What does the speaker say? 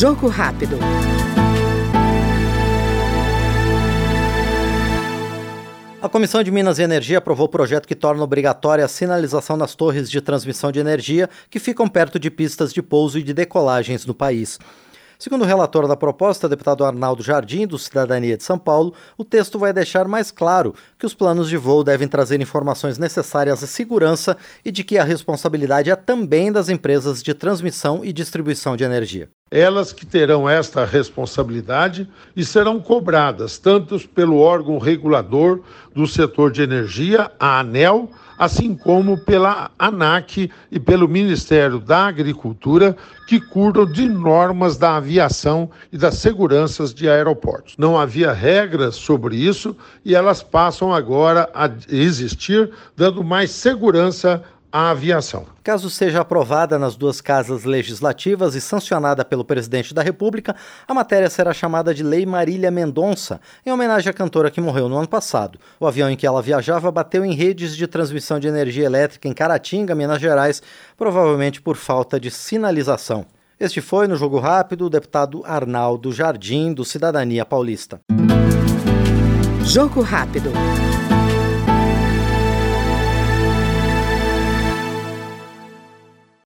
Jogo rápido. A Comissão de Minas e Energia aprovou o projeto que torna obrigatória a sinalização nas torres de transmissão de energia que ficam perto de pistas de pouso e de decolagens no país. Segundo o relator da proposta, deputado Arnaldo Jardim, do Cidadania de São Paulo, o texto vai deixar mais claro que os planos de voo devem trazer informações necessárias à segurança e de que a responsabilidade é também das empresas de transmissão e distribuição de energia elas que terão esta responsabilidade e serão cobradas tanto pelo órgão regulador do setor de energia, a ANEL, assim como pela ANAC e pelo Ministério da Agricultura, que cuidam de normas da aviação e das seguranças de aeroportos. Não havia regras sobre isso e elas passam agora a existir, dando mais segurança à aviação. Caso seja aprovada nas duas casas legislativas e sancionada pelo presidente da República, a matéria será chamada de Lei Marília Mendonça, em homenagem à cantora que morreu no ano passado. O avião em que ela viajava bateu em redes de transmissão de energia elétrica em Caratinga, Minas Gerais, provavelmente por falta de sinalização. Este foi, no Jogo Rápido, o deputado Arnaldo Jardim, do Cidadania Paulista. Jogo Rápido.